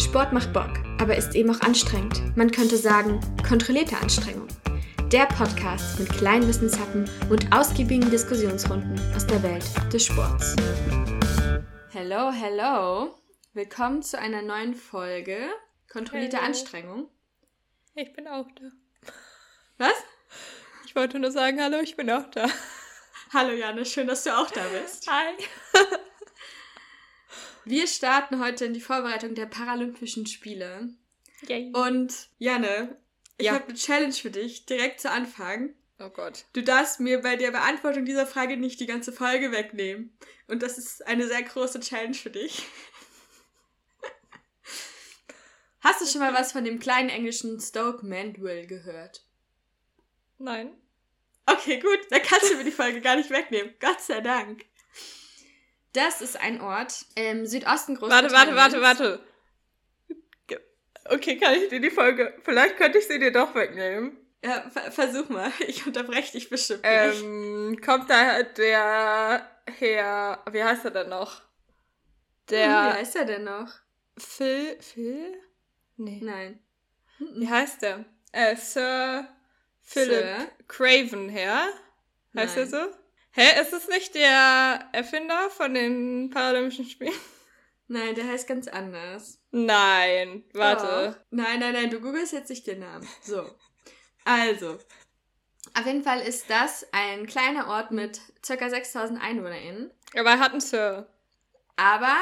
Sport macht Bock, aber ist eben auch anstrengend. Man könnte sagen, kontrollierte Anstrengung. Der Podcast mit kleinen Wissenshappen und ausgiebigen Diskussionsrunden aus der Welt des Sports. Hello, hello. Willkommen zu einer neuen Folge Kontrollierte Hello. Anstrengung. Ich bin auch da. Was? Ich wollte nur sagen, hallo, ich bin auch da. Hallo Janne, schön, dass du auch da bist. Hi. Wir starten heute in die Vorbereitung der Paralympischen Spiele. Yay. Und Janne, ich Ja. habe eine Challenge für dich, direkt zu Anfang. Oh Gott. Du darfst mir bei der Beantwortung dieser Frage nicht die ganze Folge wegnehmen. Und das ist eine sehr große Challenge für dich. Hast du schon mal was von dem kleinen englischen Stoke Mandeville gehört? Nein. Okay, gut, dann kannst du mir die Folge gar nicht wegnehmen. Gott sei Dank. Das ist ein Ort im Südosten Warte, Großbritanniens. warte, warte, warte. Ge- Okay, kann ich dir die Folge. Vielleicht könnte ich sie dir doch wegnehmen. Ja, ver versuch mal. Ich unterbreche dich bestimmt nicht. Ähm, kommt da der Herr. Wie heißt er denn noch? Hm, Wie Der heißt er denn noch? Phil. Phil? Nee. Nein. Wie heißt der? Äh, Sir Philip Sir? Craven Herr? Heißt er Nein. so? Hä, ist es nicht der Erfinder von den Paralympischen Spielen? Nein, der heißt ganz anders. Nein, warte. Doch. Nein, nein, nein, du googelst jetzt nicht den Namen. So. Also. Auf jeden Fall ist das ein kleiner Ort mit ca. 6000 EinwohnerInnen. Aber er hat einen Sir. Aber,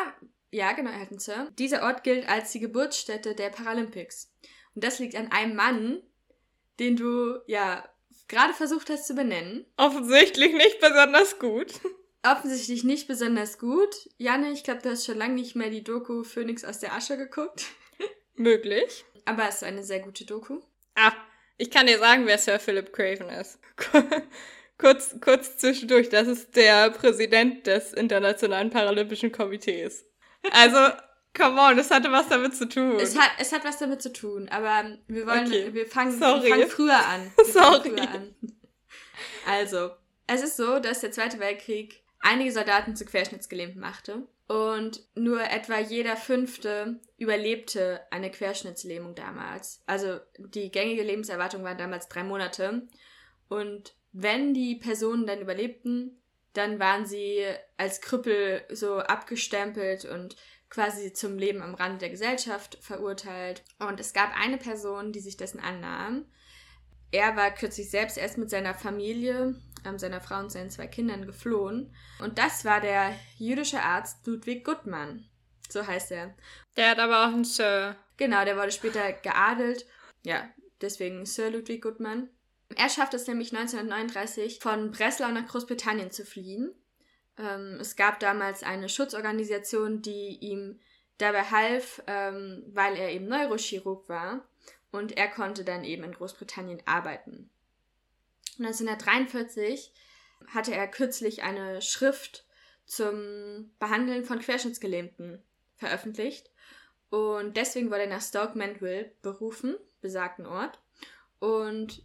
ja, genau, er hat einen Sir. Dieser Ort gilt als die Geburtsstätte der Paralympics. Und das liegt an einem Mann, den du, ja, gerade versucht hast zu benennen. Offensichtlich nicht besonders gut. Offensichtlich nicht besonders gut. Janne, ich glaube, du hast schon lange nicht mehr die Doku Phoenix aus der Asche geguckt. Möglich. Aber es ist eine sehr gute Doku. Ah, ich kann dir sagen, wer Sir Philip Craven ist. kurz, kurz zwischendurch, das ist der Präsident des Internationalen Paralympischen Komitees. Also, come on, das hatte was damit zu tun. Es hat, es hat was damit zu tun, aber wir wollen, Okay. wir, fangen, wir fangen früher an. Wir Sorry. Früher an. Also, es ist so, dass der Zweite Weltkrieg einige Soldaten zu Querschnittsgelähmten machte und nur etwa jeder Fünfte überlebte eine Querschnittslähmung damals. Also die gängige Lebenserwartung war damals drei Monate und wenn die Personen dann überlebten, dann waren sie als Krüppel so abgestempelt und quasi zum Leben am Rand der Gesellschaft verurteilt. Und es gab eine Person, die sich dessen annahm. Er war kürzlich selbst erst mit seiner Familie, ähm, seiner Frau und seinen zwei Kindern geflohen. Und das war der jüdische Arzt Ludwig Guttmann. So heißt er. Der hat aber auch einen Sir. Genau, der wurde später geadelt. Ja, deswegen Sir Ludwig Guttmann. Er schafft es nämlich 1939 von Breslau nach Großbritannien zu fliehen. Ähm, es gab damals eine Schutzorganisation, die ihm dabei half, ähm, weil er eben Neurochirurg war. Und er konnte dann eben in Großbritannien arbeiten. 1943 hatte er kürzlich eine Schrift zum Behandeln von Querschnittsgelähmten veröffentlicht. Und deswegen wurde er nach Stoke Mandeville berufen, besagten Ort. Und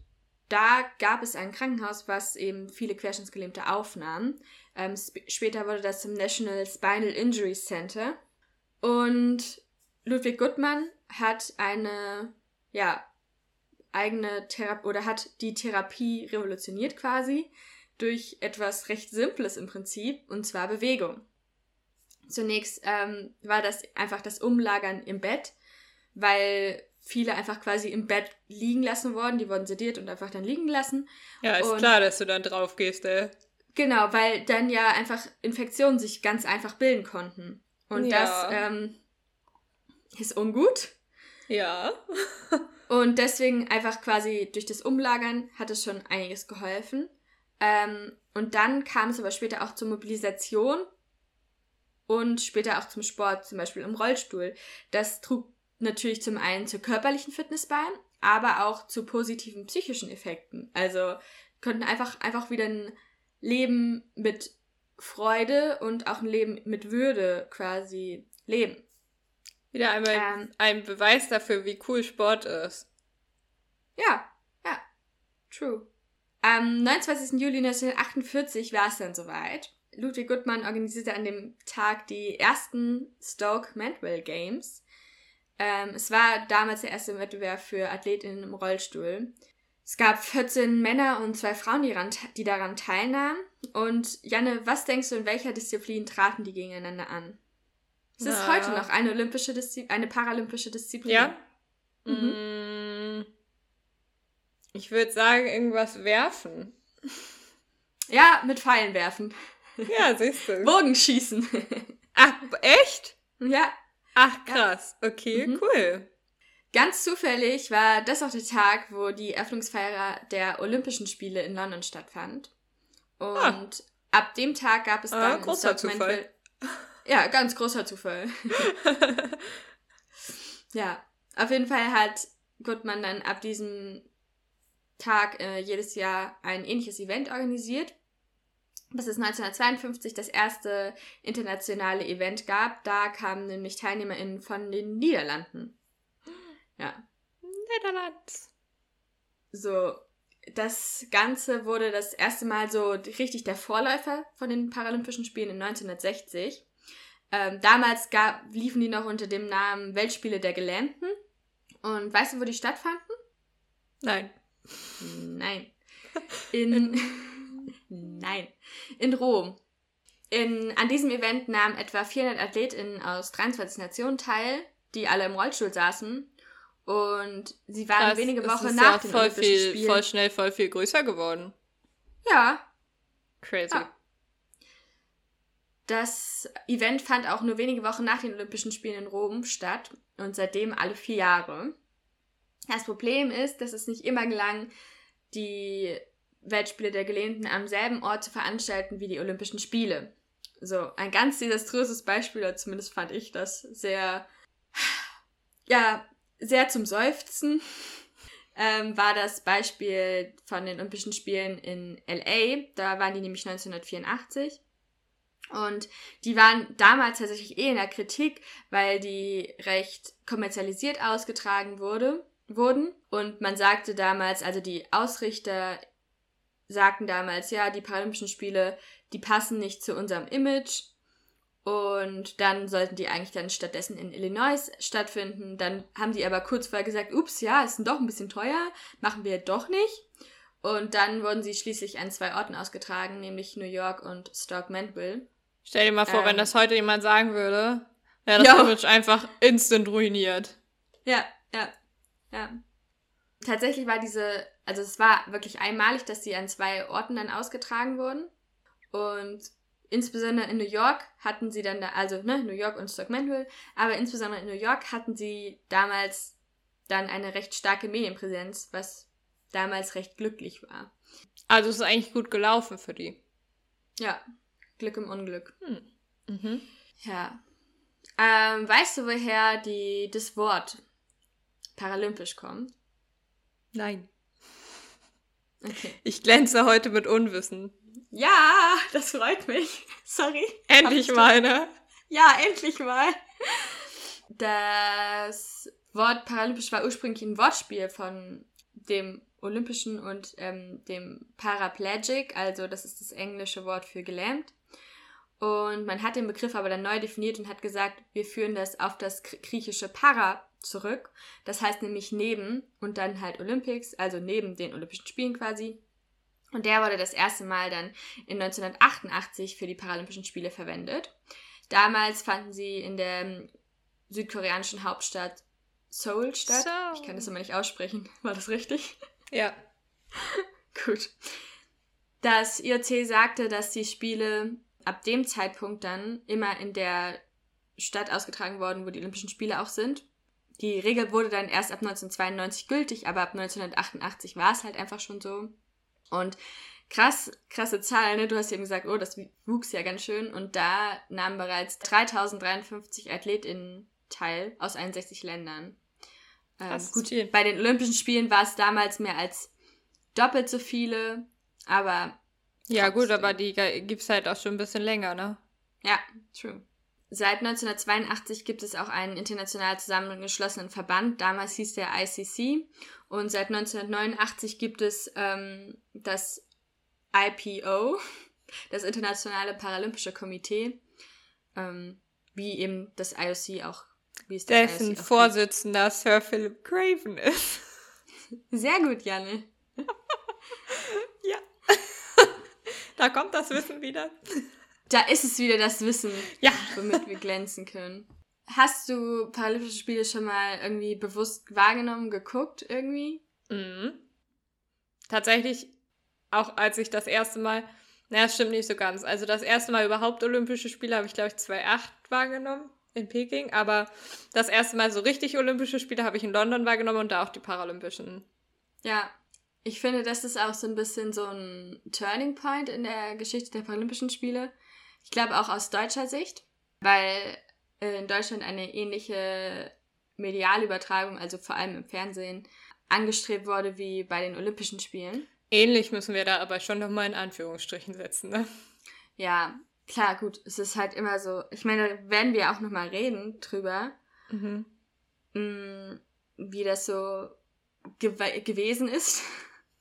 da gab es ein Krankenhaus, was eben viele Querschnittsgelähmte aufnahm. Ähm, sp später wurde das zum National Spinal Injury Center. Und Ludwig Guttmann hat eine, ja, eigene Therapie oder hat die Therapie revolutioniert quasi durch etwas recht Simples im Prinzip, und zwar Bewegung. Zunächst ähm, war das einfach das Umlagern im Bett, weil viele einfach quasi im Bett liegen lassen wurden. Die wurden sediert und einfach dann liegen gelassen. Ja, ist Und- klar, dass du dann drauf gehst, ey. Genau, weil dann ja einfach Infektionen sich ganz einfach bilden konnten. Und Ja. das ähm, ist ungut. Ja. Und deswegen einfach quasi durch das Umlagern hat es schon einiges geholfen. Ähm, und dann kam es aber später auch zur Mobilisation und später auch zum Sport, zum Beispiel im Rollstuhl. Das trug natürlich zum einen zur körperlichen Fitness bei, aber auch zu positiven psychischen Effekten. Also konnten einfach, einfach wieder ein Leben mit Freude und auch ein Leben mit Würde quasi leben. Wieder einmal Ähm, ein Beweis dafür, wie cool Sport ist. Ja, ja, true. Am 29. Juli 1948 war es dann soweit. Ludwig Guttmann organisierte an dem Tag die ersten Stoke Mandeville Games. Ähm, es war damals der erste Wettbewerb für Athletinnen im Rollstuhl. Es gab 14 Männer und zwei Frauen, die, daran, die daran teilnahmen. Und Janne, was denkst du, in welcher Disziplin traten die gegeneinander an? Es ist heute noch eine olympische Diszi eine paralympische Disziplin. Ja? Mhm. Mm, Ich würde sagen, irgendwas werfen. Ja, mit Pfeilen werfen. Ja, siehst du. Bogenschießen. Ach, echt? ja. Ach, krass. Okay, Mhm. cool. Ganz zufällig war das auch der Tag, wo die Eröffnungsfeier der Olympischen Spiele in London stattfand. Und Ah. ab dem Tag gab es Ah, dann in großer Zufall. Ja, ganz großer Zufall. ja, auf jeden Fall hat Goodman dann ab diesem Tag äh, jedes Jahr ein ähnliches Event organisiert. Bis es 1952 das erste internationale Event gab. Da kamen nämlich TeilnehmerInnen von den Niederlanden. Ja, Netherlands. so, das Ganze wurde das erste Mal so richtig der Vorläufer von den Paralympischen Spielen in 1960. Ähm, damals gab, liefen die noch unter dem Namen Weltspiele der Gelähmten. Und weißt du, wo die stattfanden? Nein. Nein. In. Nein. In Rom. In, an diesem Event nahmen etwa 400 AthletInnen aus 23 Nationen teil, die alle im Rollstuhl saßen. Und sie waren Krass, wenige Wochen nach ja den voll Olympischen viel, Spielen. voll schnell, voll viel größer geworden. ja, Crazy. Ja. Das Event fand auch nur wenige Wochen nach den Olympischen Spielen in Rom statt und seitdem alle vier Jahre. Das Problem ist, dass es nicht immer gelang, die Weltspiele der Gelähmten am selben Ort zu veranstalten wie die Olympischen Spiele. So, ein ganz desaströses Beispiel, oder zumindest fand ich das sehr, ja, sehr zum Seufzen, ähm, war das Beispiel von den Olympischen Spielen in LA. Da waren die nämlich 1984. Und die waren damals tatsächlich eh in der Kritik, weil die recht kommerzialisiert ausgetragen wurde, wurden. Und man sagte damals, also die Ausrichter sagten damals, ja, die Paralympischen Spiele, die passen nicht zu unserem Image. Und dann sollten die eigentlich dann stattdessen in Illinois stattfinden. Dann haben die aber kurz vorher gesagt, ups, ja, ist doch ein bisschen teuer, machen wir doch nicht. Und dann wurden sie schließlich an zwei Orten ausgetragen, nämlich New York und Stoke Mandeville. Stell dir mal vor, Ähm. wenn das heute jemand sagen würde, wäre das. Image einfach instant ruiniert. Ja, ja, ja. Tatsächlich war diese, also es war wirklich einmalig, dass sie an zwei Orten dann ausgetragen wurden. Und insbesondere in New York hatten sie dann da, also ne, New York und Stoke Mandeville, aber insbesondere in New York hatten sie damals dann eine recht starke Medienpräsenz, was damals recht glücklich war. Also es ist eigentlich gut gelaufen für die. Ja, Glück im Unglück. Mhm. Ja. Ähm, weißt du, woher die, das Wort paralympisch kommt? Nein. Okay. Ich glänze heute mit Unwissen. Ja, das freut mich. Sorry. Endlich mal, ne? Ja, endlich mal. Das Wort paralympisch war ursprünglich ein Wortspiel von dem Olympischen und ähm, dem Paraplegic, also das ist das englische Wort für gelähmt. Und man hat den Begriff aber dann neu definiert und hat gesagt, wir führen das auf das gr- griechische Para zurück. Das heißt nämlich neben und dann halt Olympics, also neben den Olympischen Spielen quasi. Und der wurde das erste Mal dann in 1988 für die Paralympischen Spiele verwendet. Damals fanden sie in der ähm, südkoreanischen Hauptstadt Seoul statt. Seoul. Ich kann das immer nicht aussprechen. War das richtig? Ja. Gut. Das IOC sagte, dass die Spiele ab dem Zeitpunkt dann immer in der Stadt ausgetragen worden, wo die Olympischen Spiele auch sind. Die Regel wurde dann erst ab 1992 gültig, aber ab 1988 war es halt einfach schon so. Und krass, krasse Zahl, ne? Du hast eben gesagt, oh, das wuchs ja ganz schön. Und da nahmen bereits 3053 AthletInnen teil aus 61 Ländern. Ähm, gut, viel. bei den Olympischen Spielen war es damals mehr als doppelt so viele, aber Ja, gut, Trotzdem. aber die ge- gibt's halt auch schon ein bisschen länger, ne? ja, true. Seit 1982 gibt es auch einen international zusammengeschlossenen Verband. Damals hieß der ICC. Und seit 1989 gibt es ähm, das IPO, das Internationale Paralympische Komitee, ähm, wie eben das IOC auch wie es das Dessen auch gibt. Vorsitzender Sir Philip Craven ist. Sehr gut, Janne. ja. da kommt das Wissen wieder. Da ist es wieder das Wissen, Ja. womit wir glänzen können. Hast du Paralympische Spiele schon mal irgendwie bewusst wahrgenommen, geguckt irgendwie? Mhm. Tatsächlich, auch als ich das erste Mal, naja, das stimmt nicht so ganz. Also das erste Mal überhaupt Olympische Spiele habe ich, glaube ich, 2008 wahrgenommen in Peking. Aber das erste Mal so richtig Olympische Spiele habe ich in London wahrgenommen und da auch die Paralympischen. Ja, ich finde, das ist auch so ein bisschen so ein Turning Point in der Geschichte der Paralympischen Spiele. Ich glaube auch aus deutscher Sicht, weil äh, in Deutschland eine ähnliche Medialübertragung, also vor allem im Fernsehen, angestrebt wurde wie bei den Olympischen Spielen. Ähnlich müssen wir da aber schon nochmal in Anführungsstrichen setzen, ne? Ja, klar, gut, es ist halt immer so. Ich meine, da werden wir auch nochmal reden drüber, Mhm. mh, wie das so gew gewesen ist.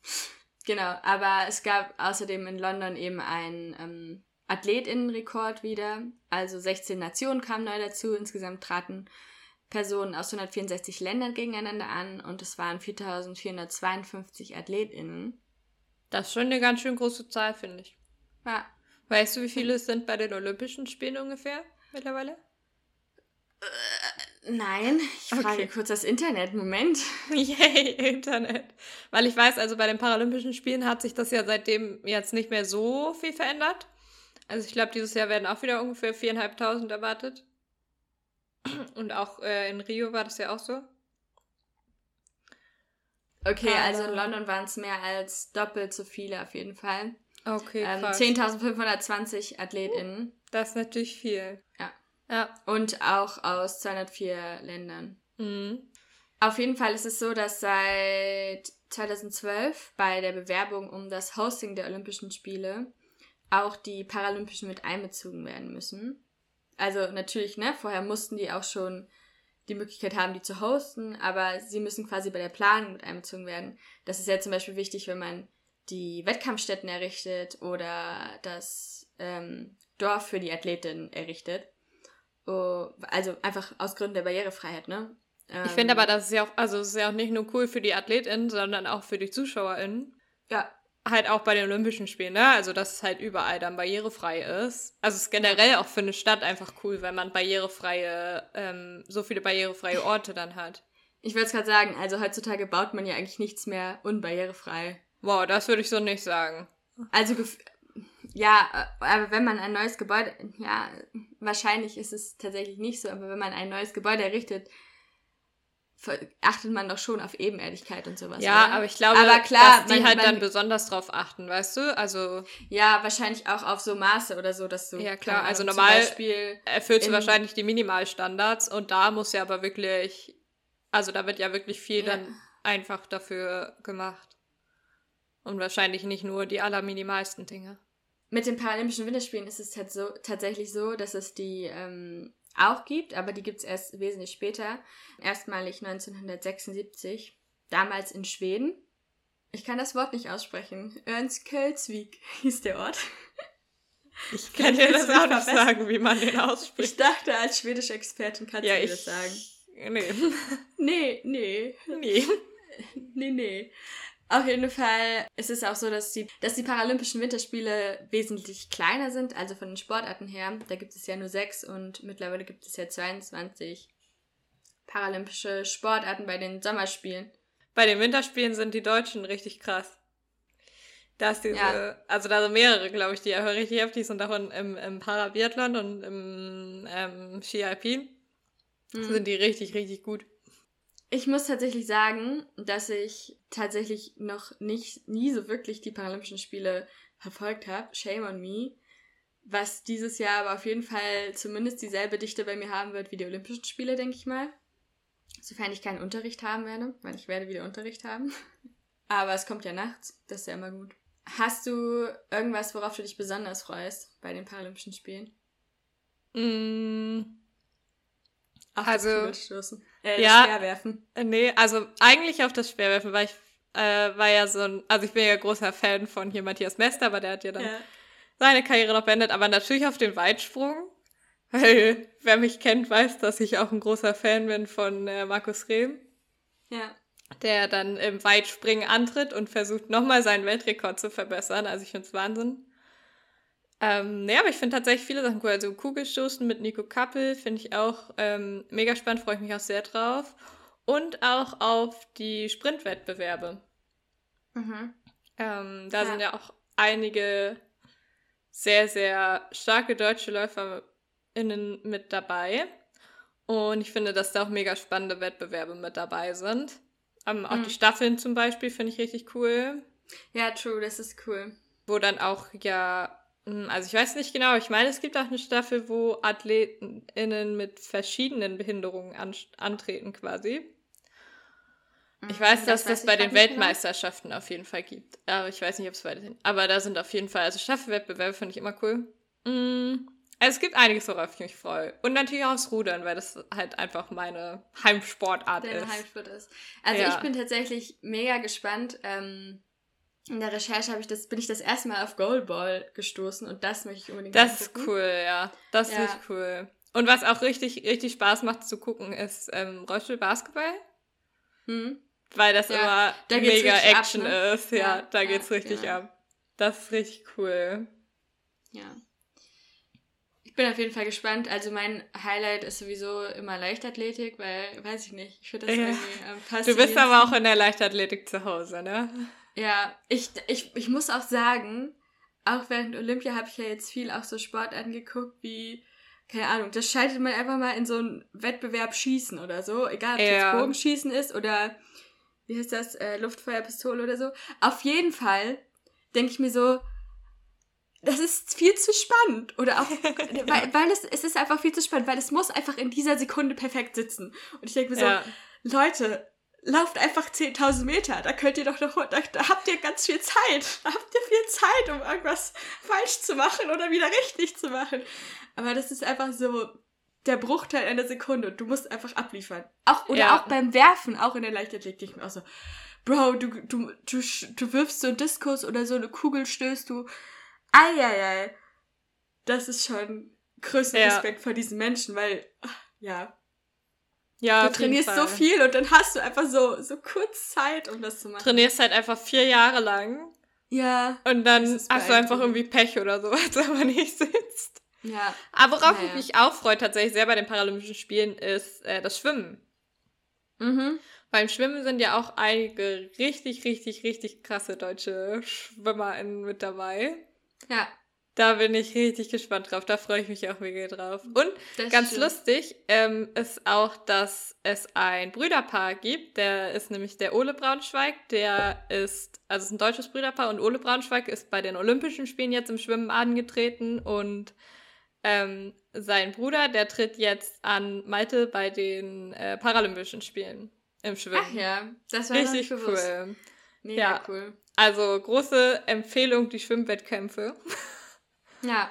genau, aber es gab außerdem in London eben einen ähm, Athletinnenrekord wieder. Also 16 Nationen kamen neu dazu. Insgesamt traten Personen aus 164 Ländern gegeneinander an und es waren 4452 AthletInnen. Das ist schon eine ganz schön große Zahl, finde ich. Ja, Weißt du, wie viele es sind bei den Olympischen Spielen ungefähr mittlerweile? nein, ich frage Okay. kurz das Internet. Moment. Yay, Internet. Weil ich weiß, also bei den Paralympischen Spielen hat sich das ja seitdem jetzt nicht mehr so viel verändert. Also ich glaube, dieses Jahr werden auch wieder ungefähr 4.500 erwartet. Und auch äh, in Rio war das ja auch so. Okay, Aber- also in London waren es mehr als doppelt so viele auf jeden Fall. Okay, Ähm, krass. 10.520 AthletInnen. Das ist natürlich viel. Ja. Ja. Und auch aus 204 Ländern. Mhm. Auf jeden Fall ist es so, dass seit 2012 bei der Bewerbung um das Hosting der Olympischen Spiele auch die Paralympischen mit einbezogen werden müssen. Also natürlich, ne, vorher mussten die auch schon die Möglichkeit haben, die zu hosten, aber sie müssen quasi bei der Planung mit einbezogen werden. Das ist ja zum Beispiel wichtig, wenn man die Wettkampfstätten errichtet oder das ähm, Dorf für die Athletinnen errichtet. Oh, also einfach aus Gründen der Barrierefreiheit, ne? Ich finde aber, das ist ja auch, also es ist ja auch nicht nur cool für die AthletInnen, sondern auch für die ZuschauerInnen. Ja, Halt auch bei den Olympischen Spielen, ne? Also, dass es halt überall dann barrierefrei ist. Also, es ist generell auch für eine Stadt einfach cool, wenn man barrierefreie, ähm, so viele barrierefreie Orte dann hat. ich würde es gerade sagen, also heutzutage baut man ja eigentlich nichts mehr unbarrierefrei. Wow, das würde ich so nicht sagen. Also, ja, äh, aber wenn man ein neues Gebäude, ja, wahrscheinlich ist es tatsächlich nicht so, aber wenn man ein neues Gebäude errichtet, achtet man doch schon auf Ebenerdigkeit und sowas. ja, oder? aber ich glaube, Aber klar, dass die man- halt man- dann besonders drauf achten, weißt du? Also, Ja, wahrscheinlich auch auf so Maße oder so, dass du. Ja, klar, Ahnung, also normal- erfüllst du In- wahrscheinlich die Minimalstandards und da muss ja aber wirklich, also da wird ja wirklich viel Ja. dann einfach dafür gemacht. Und wahrscheinlich nicht nur die allerminimalsten Dinge. Mit den Paralympischen Winterspielen ist es tats so, tatsächlich so, dass es die ähm, auch gibt, aber die gibt es erst wesentlich später. Erstmalig 1976, damals in Schweden. Ich kann das Wort nicht aussprechen. Örnsköldsvik hieß der Ort. Ich kann dir das auch nicht sagen, wie man den Ich ausspricht. dachte, als schwedische Expertin kannst ja, du mir ich. das sagen. Nee. Nee, nee, nee. nee, nee. Auf jeden Fall ist es auch so, dass die, dass die Paralympischen Winterspiele wesentlich kleiner sind, also von den Sportarten her. Da gibt es ja nur sechs und mittlerweile gibt es ja 22 paralympische Sportarten bei den Sommerspielen. Bei den Winterspielen sind die Deutschen richtig krass. Da ist diese, Ja. also da sind mehrere, glaube ich, die einfach richtig heftig sind, auch in, im, im Parabiathlon und im ähm, Ski Alpin Mhm. sind die richtig, richtig gut. Ich muss tatsächlich sagen, dass ich tatsächlich noch nicht, nie so wirklich die Paralympischen Spiele verfolgt habe. Shame on me. Was dieses Jahr aber auf jeden Fall zumindest dieselbe Dichte bei mir haben wird wie die Olympischen Spiele, denke ich mal. Sofern ich keinen Unterricht haben werde, weil ich werde wieder Unterricht haben. Aber es kommt ja nachts, das ist ja immer gut. Hast du irgendwas, worauf du dich besonders freust bei den Paralympischen Spielen? Mm, Auf Also. Äh, ja. Speerwerfen. Äh, Nee, also eigentlich auf das Speerwerfen, weil ich äh, war ja so ein, also ich bin ja großer Fan von hier Matthias Mester, aber der hat ja dann Ja. seine Karriere noch beendet, aber natürlich auf den Weitsprung, Weil wer mich kennt, weiß, dass ich auch ein großer Fan bin von äh, Markus Rehm. Ja. Der dann im Weitspringen antritt und versucht nochmal seinen Weltrekord zu verbessern. Also ich finde es Wahnsinn. Ähm, ja, aber ich finde tatsächlich viele Sachen cool. Also Kugelstoßen mit Nico Kappel finde ich auch ähm, mega spannend, freue ich mich auch sehr drauf. Und auch auf die Sprintwettbewerbe. Mhm. Ähm, da Ja. sind ja auch einige sehr, sehr starke deutsche LäuferInnen mit dabei. Und ich finde, dass da auch mega spannende Wettbewerbe mit dabei sind. Ähm, auch Mhm. die Staffeln zum Beispiel finde ich richtig cool. Ja, true, das ist cool. Wo dann auch ja, also ich weiß nicht genau, ich meine, es gibt auch eine Staffel, wo AthletInnen mit verschiedenen Behinderungen an, antreten quasi. Ich weiß, Mhm, dass das weiß bei ich den genau. Weltmeisterschaften auf jeden Fall gibt. Aber ich weiß nicht, ob es weiterhin. Aber da sind auf jeden Fall, also Staffelwettbewerbe finde ich immer cool. Also es gibt einiges, worauf ich mich freue. Und natürlich auch das Rudern, weil das halt einfach meine Heimsportart Deine ist. Heimsport ist. Also Ja. ich bin tatsächlich mega gespannt. Ähm, in der Recherche habe ich das, bin ich das erste Mal auf Goalball gestoßen und das möchte ich unbedingt Das ist cool, ja. Das ist Ja. richtig cool. Und was auch richtig, richtig Spaß macht zu gucken, ist ähm, Rollstuhl-Basketball. Hm? Weil das Ja, immer mega richtig ab, Action ne? ist. Ja, Ja, da geht's richtig genau. ab. Das ist richtig cool. Ja. Ich bin auf jeden Fall gespannt. Also mein Highlight ist sowieso immer Leichtathletik, weil, weiß ich nicht, ich finde das irgendwie am Du bist aber auch in der Leichtathletik zu Hause, ne? Ja, ich, ich, ich muss auch sagen, auch während Olympia habe ich ja jetzt viel auch so Sport angeguckt, wie, keine Ahnung, das schaltet man einfach mal in so einen Wettbewerb Schießen oder so, egal ob es Ja. jetzt Bogenschießen ist oder, wie heißt das, äh, Luftfeuerpistole oder so. Auf jeden Fall denke ich mir so, das ist viel zu spannend. Oder auch, weil, weil es, es ist einfach viel zu spannend, weil es muss einfach in dieser Sekunde perfekt sitzen. Und ich denke mir so, Ja. Leute, lauft einfach 10.000 Meter. Da könnt ihr doch noch, da, da habt ihr ganz viel Zeit. Da habt ihr viel Zeit, um irgendwas falsch zu machen oder wieder richtig zu machen. Aber das ist einfach so der Bruchteil einer Sekunde. Du musst einfach abliefern. Auch, oder Ja. auch beim Werfen, auch in der Leichtathletik, ich mir auch so, Bro, du, du, du, du wirfst so einen Diskus oder so eine Kugel stößt du. Eieiei. Das ist schon größten Ja. Respekt vor diesen Menschen, weil, ach, ja, Ja, du trainierst so viel und dann hast du einfach so, so kurz Zeit, um das zu machen. Trainierst halt einfach vier Jahre lang Ja, und dann hast du einfach irgendwie Pech oder so, es aber nicht sitzt. ja. Aber worauf Naja. ich mich auch freue, tatsächlich sehr bei den Paralympischen Spielen, ist äh, das Schwimmen. Mhm. Beim Schwimmen sind ja auch einige richtig, richtig, richtig krasse deutsche SchwimmerInnen mit dabei. Ja, Da bin ich richtig gespannt drauf. Da freue ich mich auch mega drauf. Und das ganz stimmt. lustig ähm, ist auch, dass es ein Brüderpaar gibt. Der ist nämlich der Ole Braunschweig. Der ist, also es ist ein deutsches Brüderpaar und Ole Braunschweig ist bei den Olympischen Spielen jetzt im Schwimmen angetreten und ähm, sein Bruder, der tritt jetzt an Malte bei den äh, Paralympischen Spielen im Schwimmen. Ach ja, das war Richtig cool. Mega Ja. cool. Also große Empfehlung, die Schwimmwettkämpfe. Ja,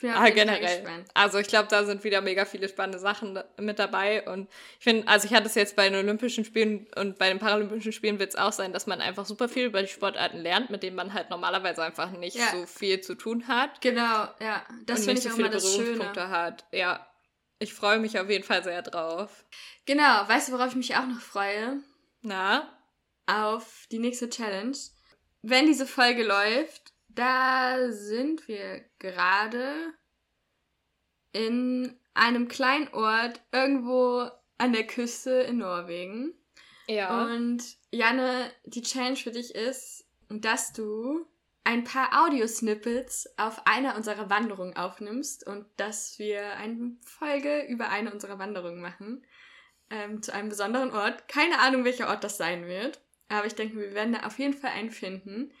ich Ah, generell. Also ich glaube, da sind wieder mega viele spannende Sachen mit dabei. Und ich finde, also ich hatte es jetzt bei den Olympischen Spielen und bei den Paralympischen Spielen wird es auch sein, dass man einfach super viel über die Sportarten lernt, mit denen man halt normalerweise einfach nicht Ja. so viel zu tun hat. Genau, ja. Das finde ich so auch viele immer das Schöne. Hat. Ja. Ich freue mich auf jeden Fall sehr drauf. Genau, weißt du, worauf ich mich auch noch freue? Na? Auf die nächste Challenge. Wenn diese Folge läuft, da sind wir gerade in einem kleinen Ort irgendwo an der Küste in Norwegen. Ja. Und Janne, die Challenge für dich ist, dass du ein paar Audiosnippets auf einer unserer Wanderungen aufnimmst und dass wir eine Folge über eine unserer Wanderungen machen. Ähm, zu einem besonderen Ort. Keine Ahnung, welcher Ort das sein wird. Aber ich denke, wir werden da auf jeden Fall einen finden.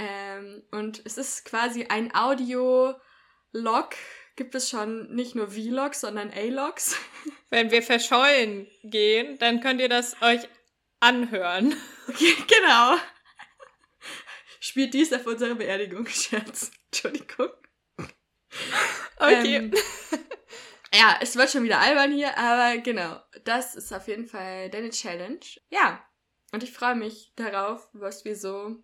Ähm, und es ist quasi ein Audio-Log. Gibt es schon nicht nur Vlogs, sondern A-Logs. Wenn wir verschollen gehen, dann könnt ihr das euch anhören. genau. Spielt dies auf unserer Beerdigung, Scherz. Entschuldigung. Okay. Ähm, ja, es wird schon wieder albern hier, aber genau. Das ist auf jeden Fall deine Challenge. Ja. Und ich freue mich darauf, was wir so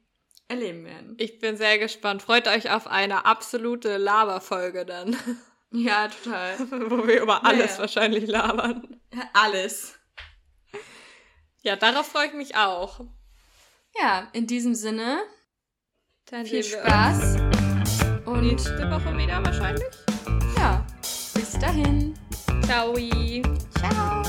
erleben werden. Ich bin sehr gespannt. Freut euch auf eine absolute Laberfolge dann. Ja, total. Wo wir über alles Naja. wahrscheinlich labern. Alles. Ja, darauf freue ich mich auch. Ja, in diesem Sinne, Dann viel Spaß. Und nächste Woche wieder wahrscheinlich. ja, bis dahin. Ciao. Ciao.